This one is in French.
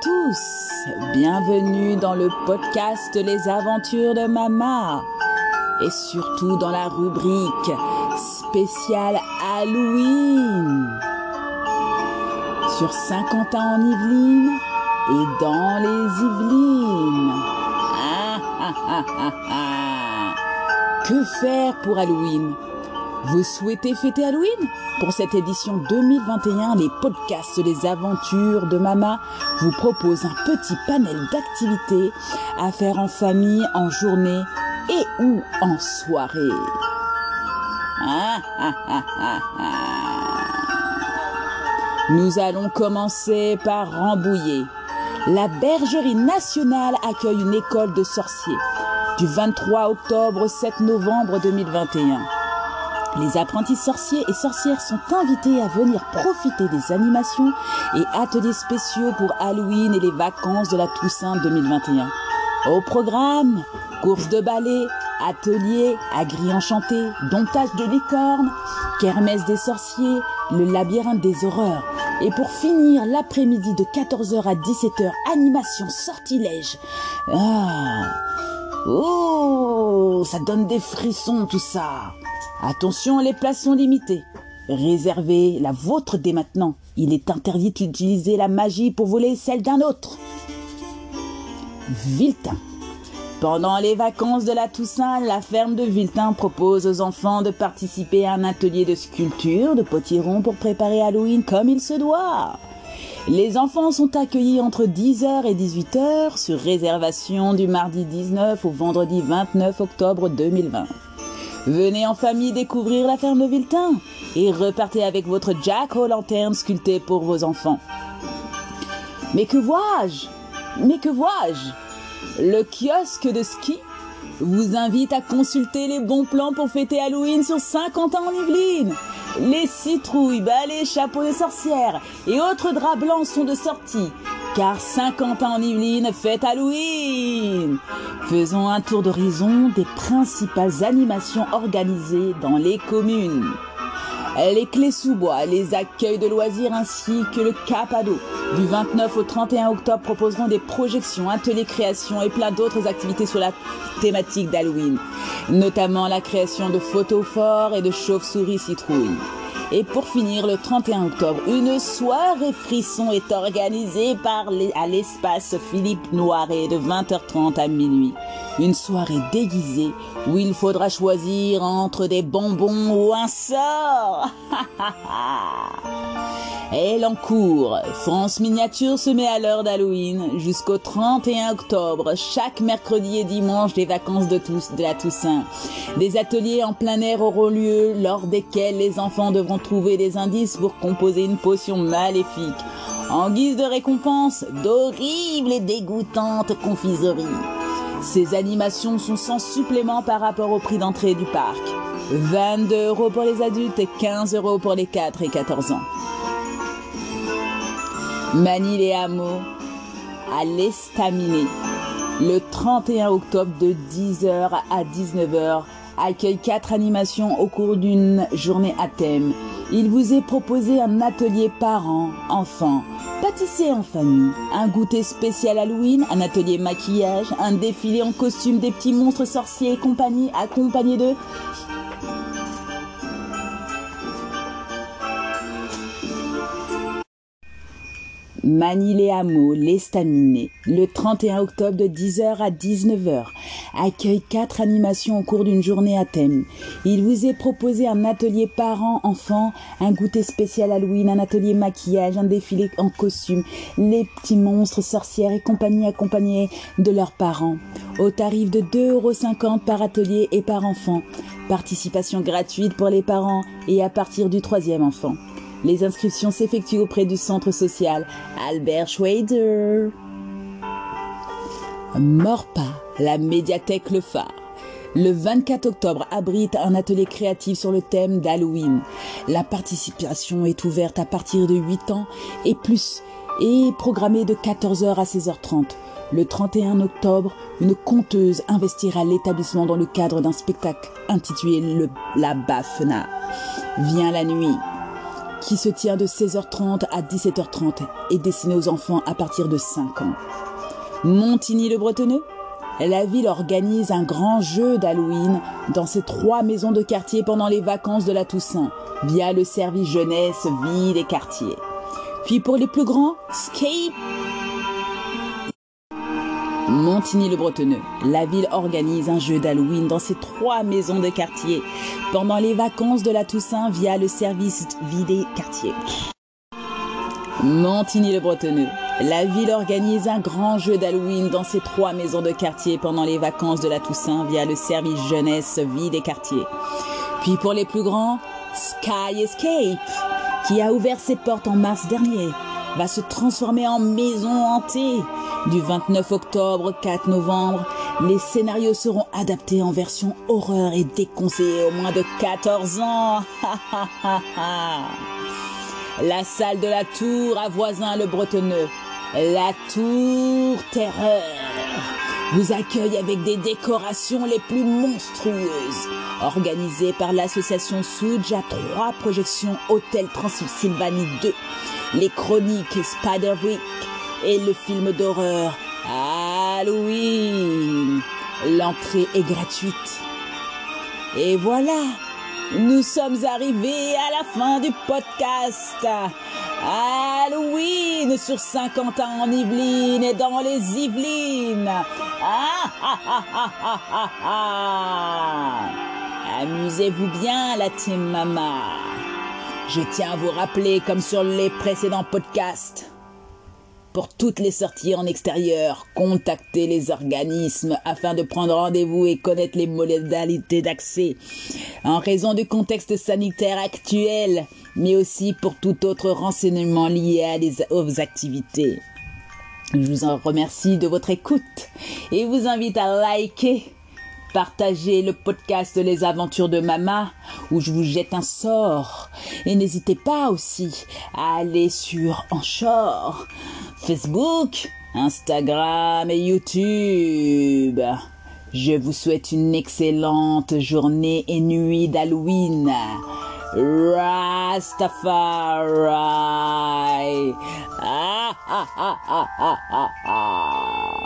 tous, bienvenue dans le podcast Les aventures de Mama et surtout dans la rubrique spéciale Halloween sur Saint-Quentin en Yvelines et dans les Yvelines. Ah, ah, ah, ah, ah. Que faire pour Halloween? Vous souhaitez fêter Halloween? Pour cette édition 2021, les podcasts Les aventures de Mama vous proposent un petit panel d'activités à faire en famille, en journée et ou en soirée. Ah, ah, ah. Nous allons commencer par Rambouillet. La Bergerie nationale accueille une école de sorciers du 23 octobre au 7 novembre 2021. Les apprentis sorciers et sorcières sont invités à venir profiter des animations et ateliers spéciaux pour Halloween et les vacances de la Toussaint 2021. Au programme, course de ballet, ateliers, agri enchanté, domptage de licornes, kermesse des sorciers, le labyrinthe des horreurs. Et pour finir, l'après-midi de 14h à 17h, animation sortilège. Ah. Oh, ça donne des frissons tout ça. Attention, les places sont limitées. Réservez la vôtre dès maintenant. Il est interdit d'utiliser la magie pour voler celle d'un autre. Viltin. Pendant les vacances de la Toussaint, la ferme de Viltin propose aux enfants de participer à un atelier de sculpture de potiron pour préparer Halloween comme il se doit. Les enfants sont accueillis entre 10h et 18h sur réservation du mardi 19 au vendredi 29 octobre 2020. Venez en famille découvrir la ferme de Viltin et repartez avec votre Jack aux lanternes sculptées pour vos enfants. Mais que vois-je? Mais que vois-je? Le kiosque de ski vous invite à consulter les bons plans pour fêter Halloween sur 50 ans en Yvelines. Les citrouilles, balais, chapeaux de sorcières et autres draps blancs sont de sortie. Car 50 ans en Yvelines fête Halloween. Faisons un tour d'horizon des principales animations organisées dans les communes. Les clés sous bois, les accueils de loisirs ainsi que le Cap Ado. Du 29 au 31 octobre proposeront des projections, ateliers création et plein d'autres activités sur la thématique d'Halloween, notamment la création de photos forts et de chauves-souris citrouilles. Et pour finir, le 31 octobre, une soirée frisson est organisée par les, à l'espace Philippe Noiret de 20h30 à minuit. Une soirée déguisée où il faudra choisir entre des bonbons ou un sort. Elle en cours. France Miniature se met à l'heure d'Halloween jusqu'au 31 octobre, chaque mercredi et dimanche des vacances de, tous, de la Toussaint. Des ateliers en plein air auront lieu lors desquels les enfants devront trouver des indices pour composer une potion maléfique. En guise de récompense, d'horribles et dégoûtantes confiseries. Ces animations sont sans supplément par rapport au prix d'entrée du parc. 22 euros pour les adultes et 15 euros pour les 4 et 14 ans. Manille Hameaux à l'Estaminet. Le 31 octobre de 10h à 19h accueille quatre animations au cours d'une journée à thème. Il vous est proposé un atelier parents, enfants, pâtisser en famille, un goûter spécial Halloween, un atelier maquillage, un défilé en costume des petits monstres sorciers et compagnie accompagnés de Manille Hameaux, l'Estaminet, le 31 octobre de 10h à 19h, accueille quatre animations au cours d'une journée à thème. Il vous est proposé un atelier parents-enfants, un goûter spécial Halloween, un atelier maquillage, un défilé en costume, les petits monstres, sorcières et compagnie accompagnés de leurs parents, au tarif de 2,50€ par atelier et par enfant. Participation gratuite pour les parents et à partir du troisième enfant. Les inscriptions s'effectuent auprès du centre social Albert Schweider. Morpa, la médiathèque Le Phare. Le 24 octobre abrite un atelier créatif sur le thème d'Halloween. La participation est ouverte à partir de 8 ans et plus et programmée de 14h à 16h30. Le 31 octobre, une conteuse investira l'établissement dans le cadre d'un spectacle intitulé le, La Bafna. Vient la nuit. Qui se tient de 16h30 à 17h30 est destiné aux enfants à partir de 5 ans. Montigny-le-Bretonneux la ville organise un grand jeu d'Halloween dans ses trois maisons de quartier pendant les vacances de la Toussaint via le service jeunesse ville et quartier. Puis pour les plus grands, Scape Montigny-le-Bretonneux, la ville organise un jeu d'Halloween dans ses trois maisons de quartier pendant les vacances de la Toussaint via le service vidé quartier. Montigny-le-Bretonneux, la ville organise un grand jeu d'Halloween dans ses trois maisons de quartier pendant les vacances de la Toussaint via le service jeunesse vie des quartiers. Puis pour les plus grands, Sky Escape, qui a ouvert ses portes en mars dernier, va se transformer en maison hantée. Du 29 octobre au 4 novembre, les scénarios seront adaptés en version horreur et déconseillés au moins de 14 ans. la salle de la tour à voisin le Bretonneux. La tour terreur vous accueille avec des décorations les plus monstrueuses. Organisée par l'association Souj à trois projections Hôtel Transylvanie 2 les chroniques Spider-Week et le film d'horreur Halloween. L'entrée est gratuite. Et voilà, nous sommes arrivés à la fin du podcast. Halloween sur Saint-Quentin en Yvelines et dans les Yvelines. Ah, ah, ah, Amusez-vous bien, la team Mama. Je tiens à vous rappeler, comme sur les précédents podcasts, pour toutes les sorties en extérieur, contactez les organismes afin de prendre rendez-vous et connaître les modalités d'accès. En raison du contexte sanitaire actuel, mais aussi pour tout autre renseignement lié à les, aux activités. Je vous en remercie de votre écoute et vous invite à liker Partagez le podcast Les Aventures de Mama où je vous jette un sort. Et n'hésitez pas aussi à aller sur Enchor, Facebook, Instagram et YouTube. Je vous souhaite une excellente journée et nuit d'Halloween. Rastafari. Ah, ah, ah, ah, ah, ah.